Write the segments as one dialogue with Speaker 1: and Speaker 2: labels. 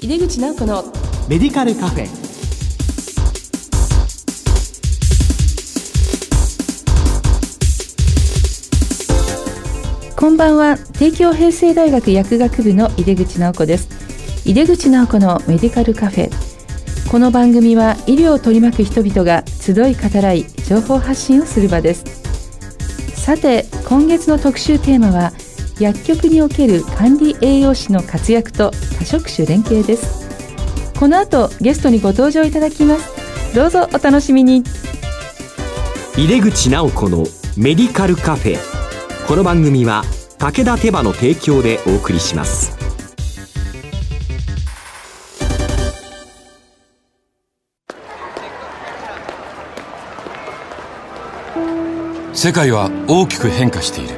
Speaker 1: 井出口直子の
Speaker 2: メディカルカフェ。
Speaker 1: こんばんは。帝京平成大学薬学部の井出口直子です。井出口直子のメディカルカフェ。この番組は医療を取り巻く人々が集い語らい情報発信をする場です。さて今月の特集テーマは薬局における管理栄養士の活躍と多職種連携です。この後ゲストにご登場いただきます。どうぞお楽しみに。
Speaker 2: 井出口直子のメディカルカフェ。この番組は武田手羽の提供でお送りします。
Speaker 3: 世界は大きく変化している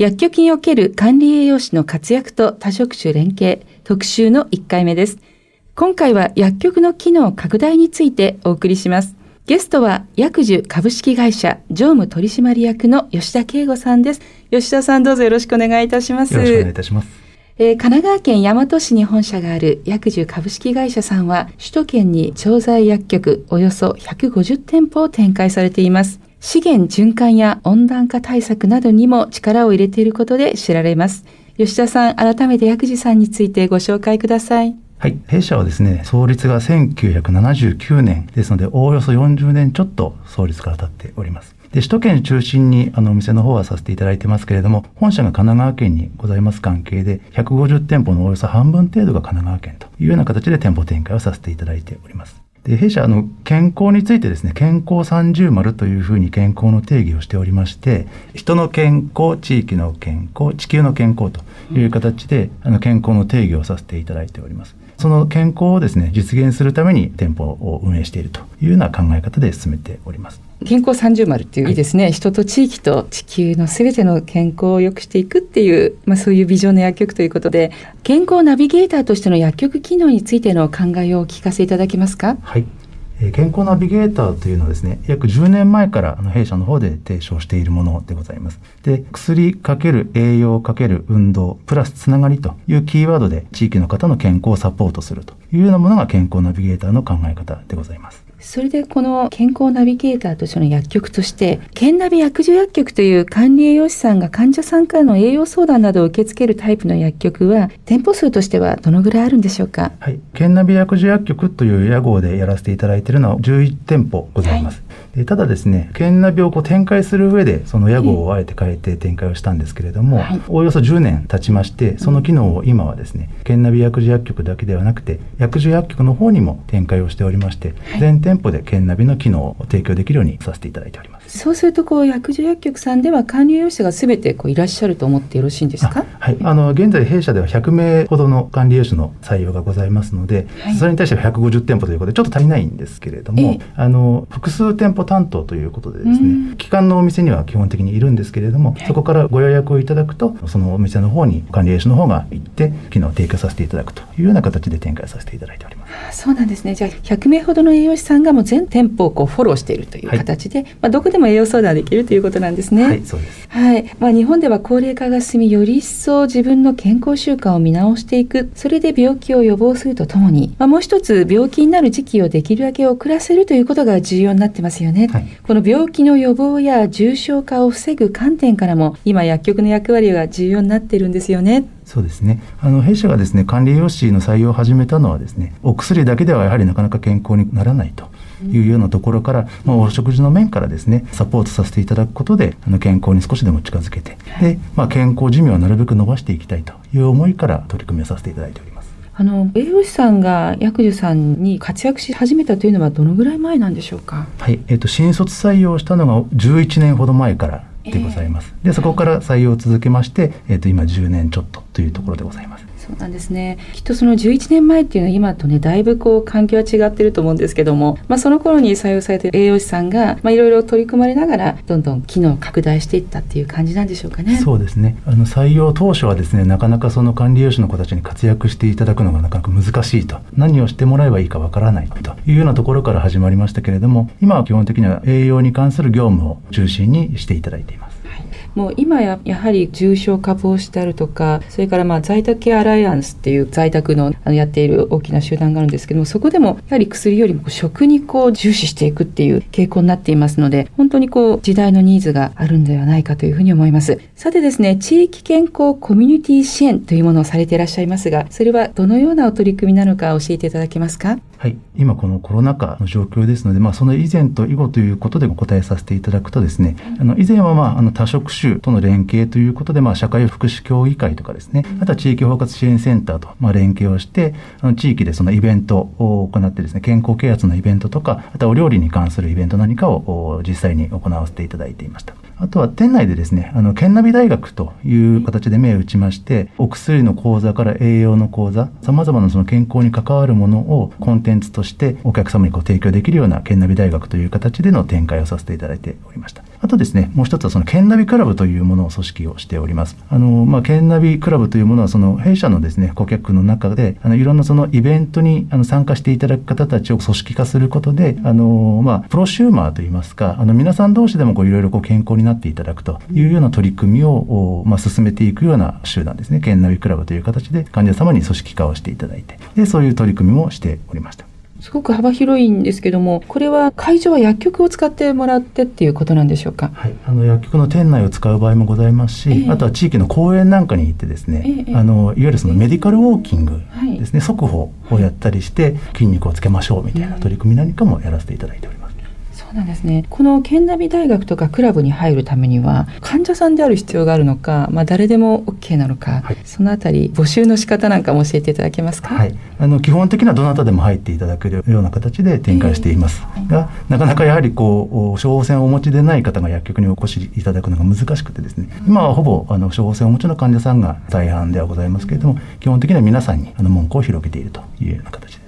Speaker 1: 薬局における管理栄養士の活躍と多職種連携特集の1回目です。今回は薬局の機能拡大についてお送りします。ゲストは薬樹株式会社常務取締役の吉田圭吾さんです。吉田さんどうぞよろしくお願いいたします。
Speaker 4: よろしくお願いいたします。
Speaker 1: えー、神奈川県大和市に本社がある薬樹株式会社さんは首都圏に調剤薬局およそ150店舗を展開されています。資源循環や温暖化対策などにも力を入れていることで知られます。吉田さん、改めて薬事さんについてご紹介ください。
Speaker 4: はい。弊社はですね、創立が1979年ですので、おおよそ40年ちょっと創立から経っております。で、首都圏中心にあのお店の方はさせていただいてますけれども、本社が神奈川県にございます関係で、150店舗のおよそ半分程度が神奈川県というような形で店舗展開をさせていただいております。で弊社あの健康についてですね健康三重丸というふうに健康の定義をしておりまして人の健康地域の健康地球の健康という形で、あの健康の定義をさせていただいております。その健康をですね実現するために店舗を運営しているというような考え方で進めております。
Speaker 1: 健康三重丸っていういいですね、はい、人と地域と地球のすべての健康を良くしていくっていう、まあ、そういうビジョンの薬局ということで健康ナビゲーターとしての薬局機能についての考えをお聞かせいただけますか？
Speaker 4: はい健康ナビゲーターというのはですね、約10年前から弊社の方で提唱しているものでございます。で、薬かける栄養かける運動、プラスつながりというキーワードで地域の方の健康をサポートするというようなものが健康ナビゲーターの考え方でございます。
Speaker 1: それでこの健康ナビゲーターとしての薬局として健ナビ薬事薬局という管理栄養士さんが患者さんからの栄養相談などを受け付けるタイプの薬局は店舗数としてはどのぐらいあるんでしょうか？
Speaker 4: はい。健ナビ薬事薬局という屋号でやらせていただいているのは11店舗ございます、はいでただですね、健ナビをこう展開する上で、その屋号をあえて変えて展開をしたんですけれども、はい、おおよそ10年経ちまして、その機能を今はですね、健ナビ薬事薬局だけではなくて、薬事薬局の方にも展開をしておりまして、はい、全店舗で健ナビの機能を提供できるようにさせていただいております。
Speaker 1: そうすると、こう、薬事薬局さんでは管理栄養士がすべてこういらっしゃると思ってよろしいんですか？
Speaker 4: はい。あの、現在弊社では100名ほどの管理栄養士の採用がございますので、はい、それに対しては150店舗ということで、ちょっと足りないんですけれども、えあの、複数店舗担当ということでですね、機関のお店には基本的にいるんですけれども、そこからご予約をいただくと、そのお店の方に管理栄養士の方が行って、機能を提供させていただくというような形で展開させていただいております。
Speaker 1: そうなんですね。じゃあ、100名ほどの栄養士さんがもう全店舗をこうフォローしているという形で、はい、まあ、どこでも栄養相談できるということなんですね。
Speaker 4: はい、そうです。
Speaker 1: はい。まあ、日本では高齢化が進み、より一層自分の健康習慣を見直していく、それで病気を予防するとともに、まあ、もう一つ、病気になる時期をできるだけ遅らせるということが重要になってますよね。はい、この病気の予防や重症化を防ぐ観点からも、今、薬局の役割が重要になっているんですよね。
Speaker 4: そうですね。あの弊社がですね管理栄養士の採用を始めたのはですね、お薬だけではやはりなかなか健康にならないと。いうようなところから、まあ、お食事の面からですねサポートさせていただくことであの健康に少しでも近づけて、で、まあ、健康寿命をなるべく伸ばしていきたいという思いから取り組みをさせていただいております。
Speaker 1: あの栄養士さんが薬樹さんに活躍し始めたというのはどのぐらい前なんでしょうか？
Speaker 4: はい、えっ、ー、と新卒採用したのが11年ほど前からでございます。でそこから採用を続けまして、えっ、ー、と今10年ちょっとというところでございます。
Speaker 1: そうなんですねきっとその11年前っていうのは今とねだいぶこう環境は違ってると思うんですけども、まあ、その頃に採用されている栄養士さんがまあいろいろ取り組まれながらどんどん機能を拡大していったっていう感じなんでしょうかね。
Speaker 4: そうですねあの採用当初はですねなかなかその管理栄養士の子たちに活躍していただくのがなかなか難しいと何をしてもらえばいいかわからないというようなところから始まりましたけれども今は基本的には栄養に関する業務を中心にしていただいています。
Speaker 1: もう今ややはり重症化防止であるとかそれからまあ在宅ケアアライアンスっていう在宅のあのやっている大きな集団があるんですけどもそこでもやはり薬よりも食にこう重視していくっていう傾向になっていますので本当にこう時代のニーズがあるんではないかというふうに思います。さてですね地域健康コミュニティ支援というものをされていらっしゃいますがそれはどのようなお取り組みなのか教えていただけますか？
Speaker 4: はい、今このコロナ禍の状況ですので、まあ、その以前と以後ということでお答えさせていただくとですね、あの以前は、まあ、あの多職種との連携ということで、まあ、社会福祉協議会とかですね、あとは地域包括支援センターと、まあ、連携をして、あの地域でそのイベントを行ってですね、健康啓発のイベントとか、あとはお料理に関するイベント何かを実際に行わせていただいていました。あとは店内でですね、あの、県ナビ大学という形で目打ちまして、お薬の講座から栄養の講座、様々なその健康に関わるものをコンテンツとしてお客様にこう提供できるような県ナビ大学という形での展開をさせていただいておりました。あとですね、もう一つはその県ナビクラブというものを組織をしております。あの、まあ、県ナビクラブというものはその弊社のですね、顧客の中で、あの、いろんなそのイベントにあの参加していただく方たちを組織化することで、あの、まあ、プロシューマーといいますか、あの、皆さん同士でもこういろいろこう健康になっていただくというような取り組みを、まあ、進めていくような集団ですね、県ナビクラブという形で患者様に組織化をしていただいて、で、そういう取り組みもしておりました。
Speaker 1: すごく幅広いんですけども、これは会場は薬局を使ってもらってっていうことなんでしょうか？
Speaker 4: はい、あの薬局の店内を使う場合もございますし、えー、あとは地域の公園なんかに行ってですね、えー、あのいわゆるそのメディカルウォーキングですね、速歩をやったりして筋肉をつけましょうみたいな取り組み何かもやらせていただいております。
Speaker 1: そうなんですね。この県ナビ大学とかクラブに入るためには患者さんである必要があるのか、まあ、誰でも OK なのか、はい、そのあたり募集の仕方なんかも教えていただけますか、
Speaker 4: はい、あの基本的にはどなたでも入っていただけるような形で展開しています、えー、がなかなかやはりこう処方箋をお持ちでない方が薬局にお越しいただくのが難しくてですね、今はほぼあの処方箋をお持ちの患者さんが大半ではございますけれども基本的には皆さんにあの文句を広げているというような形です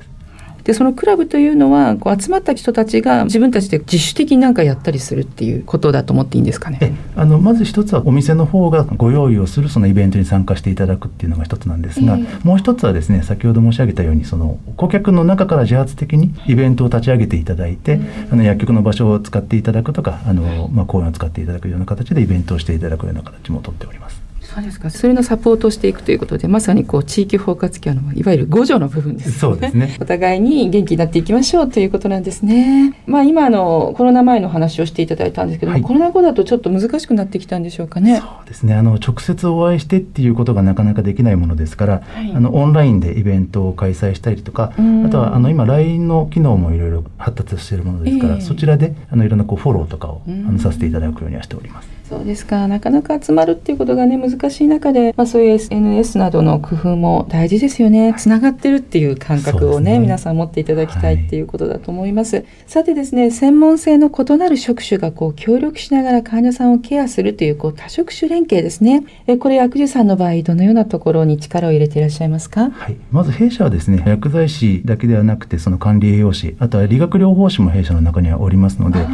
Speaker 1: でそのクラブというのはこう集まった人たちが自分たちで自主的に何かやったりするっていうことだと思っていいんですかね？
Speaker 4: あのまず一つはお店の方がご用意をするそのイベントに参加していただくっていうのが一つなんですが、えー、もう一つはですね先ほど申し上げたようにその顧客の中から自発的にイベントを立ち上げていただいて、あの薬局の場所を使っていただくとかあの、まあ、公園を使っていただくような形でイベントをしていただくような形もとっております。
Speaker 1: そうですか。それのサポートをしていくということで、まさにこう地域包括ケアのいわゆる五条の部分です、ね、
Speaker 4: そうですね。
Speaker 1: お互いに元気になっていきましょうということなんですね。まあ今のコロナ前の話をしていただいたんですけども、はい、コロナ後だとちょっと難しくなってきたんでしょうかね。
Speaker 4: そうですね。あの直接お会いしてっていうことがなかなかできないものですから、はい、あのオンラインでイベントを開催したりとか、あとはあの今 LINE の機能もいろいろ発達しているものですから、えー、そちらであのいろんなこうフォローとかをあのさせていただくようにはしております。
Speaker 1: そうですかなかなか集まるっていうことがね難しい中で、まあ、そういう SNS などの工夫も大事ですよね。つながってるっていう感覚をね、ね、皆さん持っていただきたいっていうことだと思います、はい、さてですね専門性の異なる職種がこう協力しながら患者さんをケアするというこう多職種連携ですね。えこれ薬事さんの場合どのようなところに力を入れていらっしゃいますか、
Speaker 4: はい、まず弊社はですね薬剤師だけではなくてその管理栄養士あとは理学療法士も弊社の中にはおりますので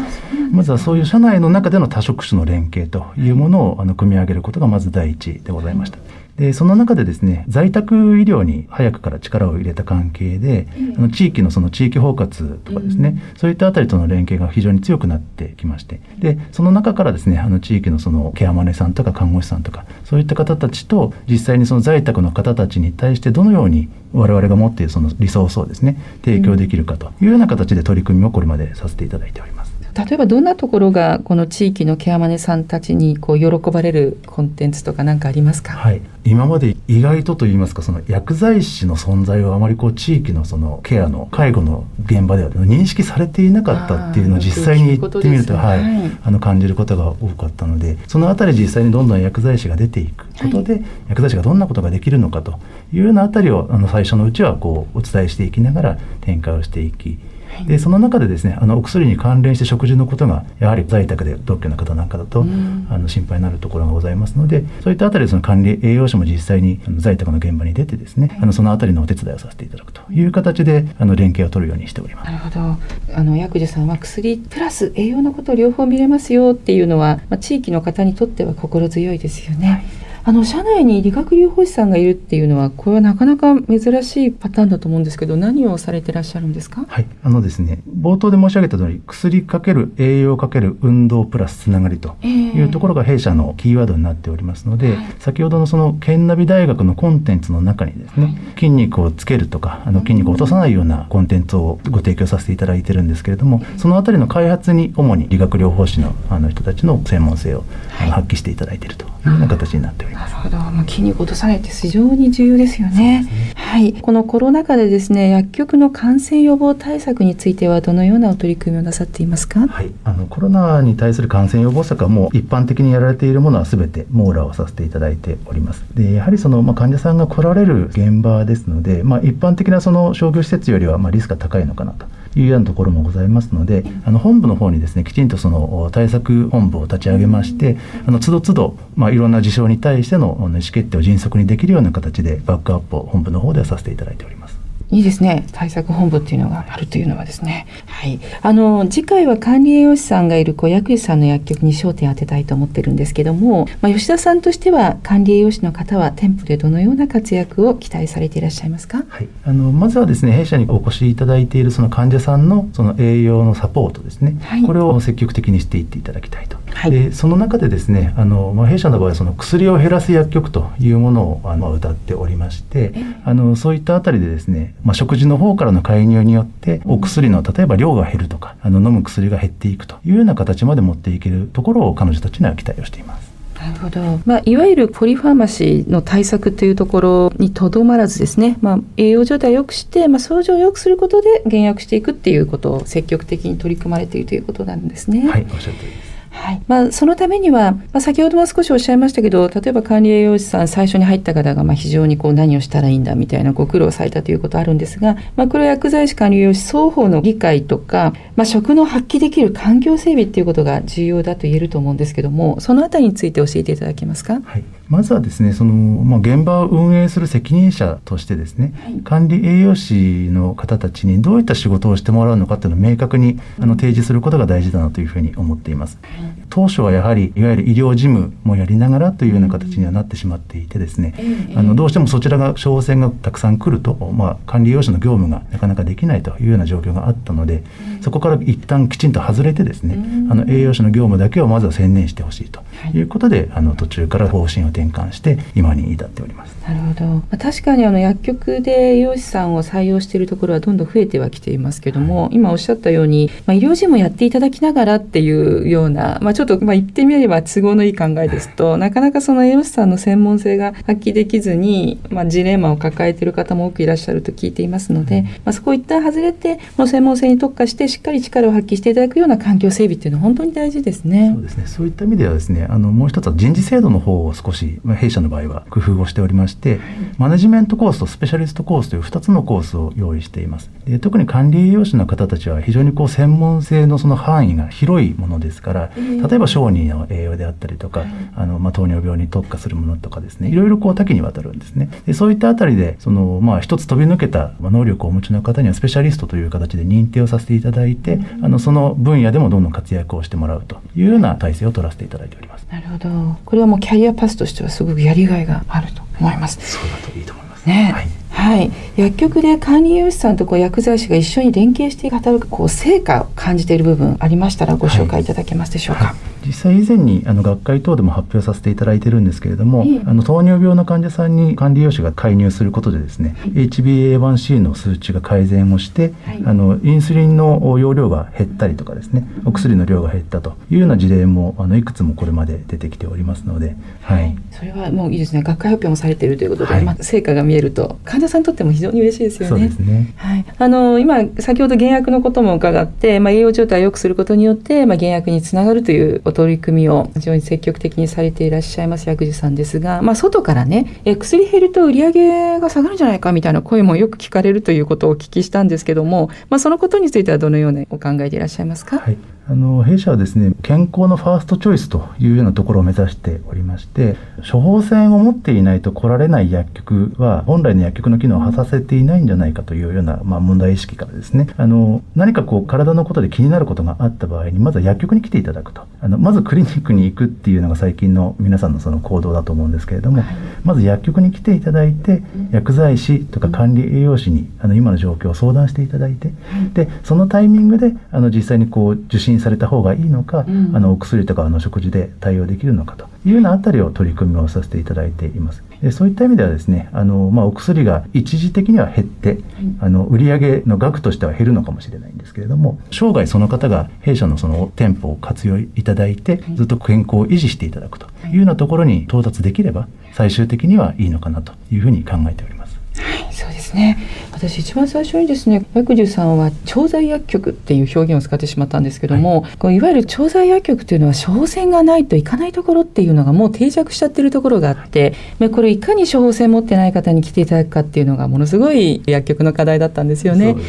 Speaker 4: まずはそういう社内の中での多職種の連携というものをあの組み上げることがまず第一でございました。でその中でですね在宅医療に早くから力を入れた関係で、あの地域のその地域包括とかですね、そういったあたりとの連携が非常に強くなってきましてでその中からですねあの地域のそのケアマネさんとか看護師さんとかそういった方たちと実際にその在宅の方たちに対してどのように我々が持っているそのリソースをですね提供できるかというような形で取り組みをこれまでさせていただいております。
Speaker 1: 例えばどんなところがこの地域のケアマネさんたちにこう喜ばれるコンテンツとか何かありますか、
Speaker 4: はい、今まで意外とといいますかその薬剤師の存在をあまりこう地域のそのケアの介護の現場では認識されていなかったっていうのを実際に言ってみると、はい、あの感じることが多かったのでそのあたり実際にどんどん薬剤師が出ていくことで、はい、薬剤師がどんなことができるのかというようなあたりをあの最初のうちはこうお伝えしていきながら展開をしていきでその中でですねあのお薬に関連して食事のことがやはり在宅で独居の方なんかだと、あの心配になるところがございますのでそういったあたりでその管理栄養士も実際に在宅の現場に出てですねあのそのあたりのお手伝いをさせていただくという形であの連携を取るようにしております。
Speaker 1: なるほど。あの薬事さんは薬プラス栄養のことを両方見れますよっていうのは、まあ、地域の方にとっては心強いですよね。はいあの社内に理学療法士さんがいるっていうのはこれはなかなか珍しいパターンだと思うんですけど何をされてらっしゃるんですか？
Speaker 4: はい。あのですね冒頭で申し上げた通り薬かける栄養かける運動プラスつながりというところが弊社のキーワードになっておりますので、えー、先ほどのその県ナビ大学のコンテンツの中にですね、はい、筋肉をつけるとかあの筋肉を落とさないようなコンテンツをご提供させていただいてるんですけれども、そのあたりの開発に主に理学療法士のあの人たちの専門性を、はい、発揮していただいているというような形になっております。
Speaker 1: なるほど、まあ筋肉を落とさないって非常に重要ですよね。ねはい、このコロナ禍でですね、薬局の感染予防対策についてはどのようなお取り組みをなさっていますか？
Speaker 4: はい、あのコロナに対する感染予防策はもう一般的にやられているものはすべて網羅をさせていただいております。で、やはりそのまあ患者さんが来られる現場ですので、まあ一般的なその商業施設よりはまあリスクが高いのかなと。いうようなところもございますので、あの本部の方にですねきちんとその対策本部を立ち上げまして、あの都度都度まあいろんな事象に対しての意思決定を迅速にできるような形でバックアップを本部の方ではさせていただいております。
Speaker 1: いいですね。対策本部っていうのがあるというのはですね。はい。あの、次回は管理栄養士さんがいる小薬師さんの薬局に焦点を当てたいと思ってるんですけども、まあ、吉田さんとしては管理栄養士の方は店舗でどのような活躍を期待されていらっしゃいますか？
Speaker 4: はい。あの、まずはですね、弊社にお越しいただいているその患者さんのその栄養のサポートですね。はい、これを積極的にしていっていただきたいと。はい、でその中でですねあの、まあ、弊社の場合はその薬を減らす薬局というものをあの歌っておりましてあのそういったあたりでですね、まあ、食事の方からの介入によってお薬の例えば量が減るとかあの飲む薬が減っていくというような形まで持っていけるところを彼女たちには期待をしています。
Speaker 1: なるほど、まあ、いわゆるポリファーマシーの対策というところにとどまらずですね、まあ、栄養状態を良くして、まあ、症状を良くすることで減薬していくっていうことを積極的に取り組まれているということなんですね。
Speaker 4: はい、おっしゃる通りです。
Speaker 1: はいまあ、そのためには、まあ、先ほども少しおっしゃいましたけど例えば管理栄養士さん最初に入った方がまあ非常にこう何をしたらいいんだみたいなご苦労されたということあるんですが、まあ、これは薬剤師管理栄養士双方の理解とか、まあ、食の発揮できる環境整備っていうことが重要だと言えると思うんですけどもそのあたりについて教えていただけますか？
Speaker 4: はいまずはですねその、まあ、現場を運営する責任者としてですね、はい、管理栄養士の方たちにどういった仕事をしてもらうのかっていうのを明確にあの提示することが大事だなというふうに思っています。はい当初はやはりいわゆる医療事務もやりながらというような形にはなってしまっていてですね、あのどうしてもそちらが処方箋がたくさん来ると、まあ、管理栄養士の業務がなかなかできないというような状況があったので、そこから一旦きちんと外れてですね、あの栄養士の業務だけをまずは専念してほしいとい。うことで、あの途中から方針を転換して今に至っております。
Speaker 1: なるほど、まあ、確かにあの薬局で栄養士さんを採用しているところはどんどん増えてはきていますけども、はい、今おっしゃったように、まあ、医療事務やっていただきながらっていうような、まあ、ちょっとまあ言ってみれば都合のいい考えですと、なかなかその栄養士さんの専門性が発揮できずに、まあ、ジレンマを抱えている方も多くいらっしゃると聞いていますので、まあ、そこを一旦外れて、もう専門性に特化してしっかり力を発揮していただくような環境整備っていうのは本当に大事ですね。
Speaker 4: そうですね。そういった意味ではですね、あのもう一つは人事制度の方を少し、まあ、弊社の場合は工夫をしておりまして、マネジメントコースとスペシャリストコースという2つのコースを用意しています。で特に管理栄養士の方たちは非常にこう専門性のその範囲が広いものですから、例えば小児の栄養であったりとか、あのまあ、糖尿病に特化するものとかですね、いろいろこう多岐にわたるんですね。でそういったあたりで、そのまあ一つ飛び抜けた能力をお持ちの方にはスペシャリストという形で認定をさせていただいて、あのその分野でもどんどん活躍をしてもらうというような体制を取らせていただいております。
Speaker 1: なるほど。これはもうキャリアパスとしてはすごくやりがいがあると思います。
Speaker 4: そうだといいと思います。
Speaker 1: ね、はい、はい、薬局で管理栄養士さんとこう薬剤師が一緒に連携して働くこう成果を感じている部分ありましたらご紹介いただけますでしょうか？はい。はい
Speaker 4: 実際以前にあの学会等でも発表させていただいてるんですけれども、あの糖尿病の患者さんに管理栄養士が介入することでですね、はい、HbA1c の数値が改善をして、はい、あのインスリンの容量が減ったりとかですね、お薬の量が減ったというような事例もあのいくつもこれまで出てきておりますので、
Speaker 1: はい、それはもういいですね。学会発表もされているということで、まあ成果が見えると患者さんにとっても非常に嬉しいですよね。
Speaker 4: そうですね。
Speaker 1: はい。あの今先ほど減薬のことも伺って、まあ栄養状態を良くすることによって、まあ減薬につながるというお取り組みを非常に積極的にされていらっしゃいます薬事さんですが、まあ、外からねえ薬減ると売り上げが下がるんじゃないかみたいな声もよく聞かれるということをお聞きしたんですけども、まあ、そのことについてはどのようにお考えでいらっしゃいますか、
Speaker 4: はいあの弊社はですね健康のファーストチョイスというようなところを目指しておりまして処方箋を持っていないと来られない薬局は本来の薬局の機能を果たせていないんじゃないかというような、まあ、問題意識からですね。あの何かこう体のことで気になることがあった場合にまずは薬局に来ていただくと。あのまずクリニックに行くっていうのが最近の皆さんのその行動だと思うんですけれども、まず薬局に来ていただいて薬剤師とか管理栄養士にあの今の状況を相談していただいてでそのタイミングであの実際にこう受診された方がいいのか、うん、あのお薬とかあの食事で対応できるのかというようなあたりを取り組みをさせていただいています。でそういった意味ではですねあの、まあ、お薬が一時的には減って、あの売上の額としては減るのかもしれないんですけれども生涯その方が弊社のその店舗を活用いただいてずっと健康を維持していただくというようなところに到達できれば最終的にはいいのかなというふうに考えております。
Speaker 1: はい、そうですね。私一番最初にですね、薬樹さんは調剤薬局っていう表現を使ってしまったんですけども、はい、こういわゆる調剤薬局というのは処方箋がないといかないところっていうのがもう定着しちゃってるところがあって、まこれいかに処方箋持ってない方に来ていただくかっていうのがものすごい薬局の課題だったんですよね。ね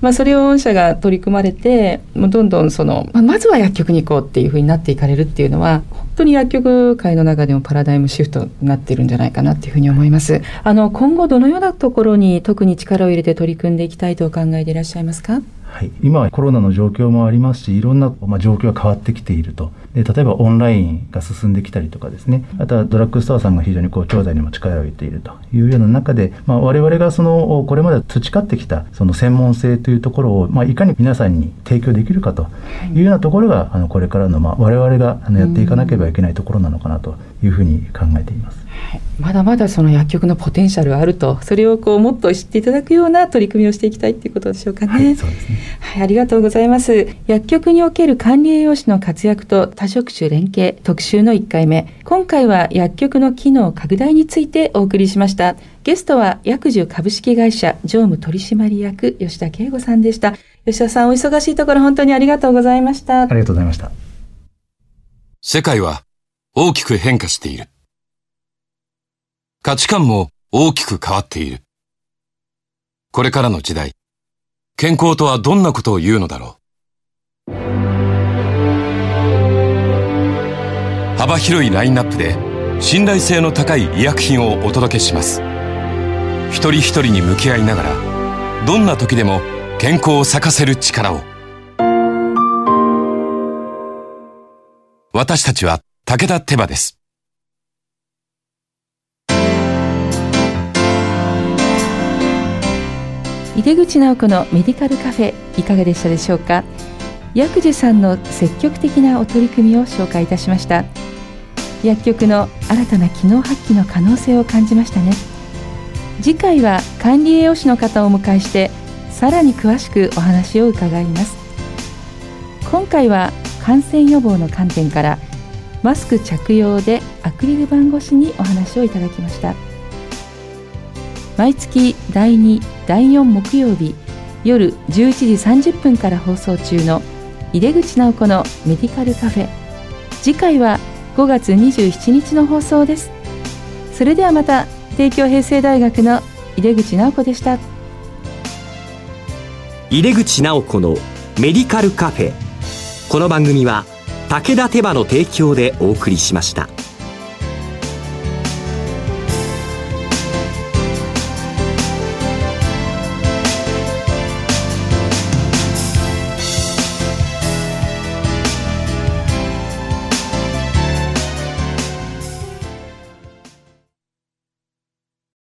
Speaker 1: まあそれを御社が取り組まれて、もうどんどんその、まあ、まずは薬局に行こうっていうふうになっていかれるっていうのは、本当に薬局界の中でもパラダイムシフトになっているんじゃないかなっていうふうに思います。あの今後どのようなところに特に力を入れて取り組んでいきたいとお考えでいらっしゃいますか？
Speaker 4: はい、今はコロナの状況もありますしいろんな、まあ、状況が変わってきていると。で例えばオンラインが進んできたりとかですね。あとはドラッグストアさんが非常にこう調剤にも力を入れていると。いうような中で、まあ、我々がそのこれまで培ってきたその専門性というところを、まあ、いかに皆さんに提供できるかと。い。うようなところがあのこれからの、まあ、我々があのやっていかなければいけないところなのかなというふうに考えています。
Speaker 1: まだまだその薬局のポテンシャルあると。それをこうもっと知っていただくような取り組みをしていきたいということでしょうかね。はい、そうですね。はい、ありがとうございます。薬局における管理栄養士の活躍と多職種連携特集の1回目。今回は薬局の機能拡大についてお送りしました。ゲストは薬樹株式会社常務取締役吉田圭吾さんでした。吉田さんお忙しいところ本当にありがとうございました。あ
Speaker 4: りがとうございました。
Speaker 3: 世界は大きく変化している。価値観も大きく変わっている。これからの時代、健康とはどんなことを言うのだろう。幅広いラインナップで信頼性の高い医薬品をお届けします。一人一人に向き合いながら、どんな時でも健康を咲かせる力を。私たちは武田手羽です。
Speaker 1: 井出口直子のメディカルカフェいかがでしたでしょうか？薬事さんの積極的なお取り組みを紹介いたしました。薬局の新たな機能発揮の可能性を感じましたね。次回は管理栄養士の方をお迎えしてさらに詳しくお話を伺います。今回は感染予防の観点からマスク着用でアクリル板越しにお話をいただきました。毎月第2第4木曜日夜11時30分から放送中の井出口直子のメディカルカフェ。次回は5月27日の放送です。それではまた帝京平成大学の井出口直子でした。
Speaker 2: 井出口直子のメディカルカフェ。この番組は武田手羽の提供でお送りしました。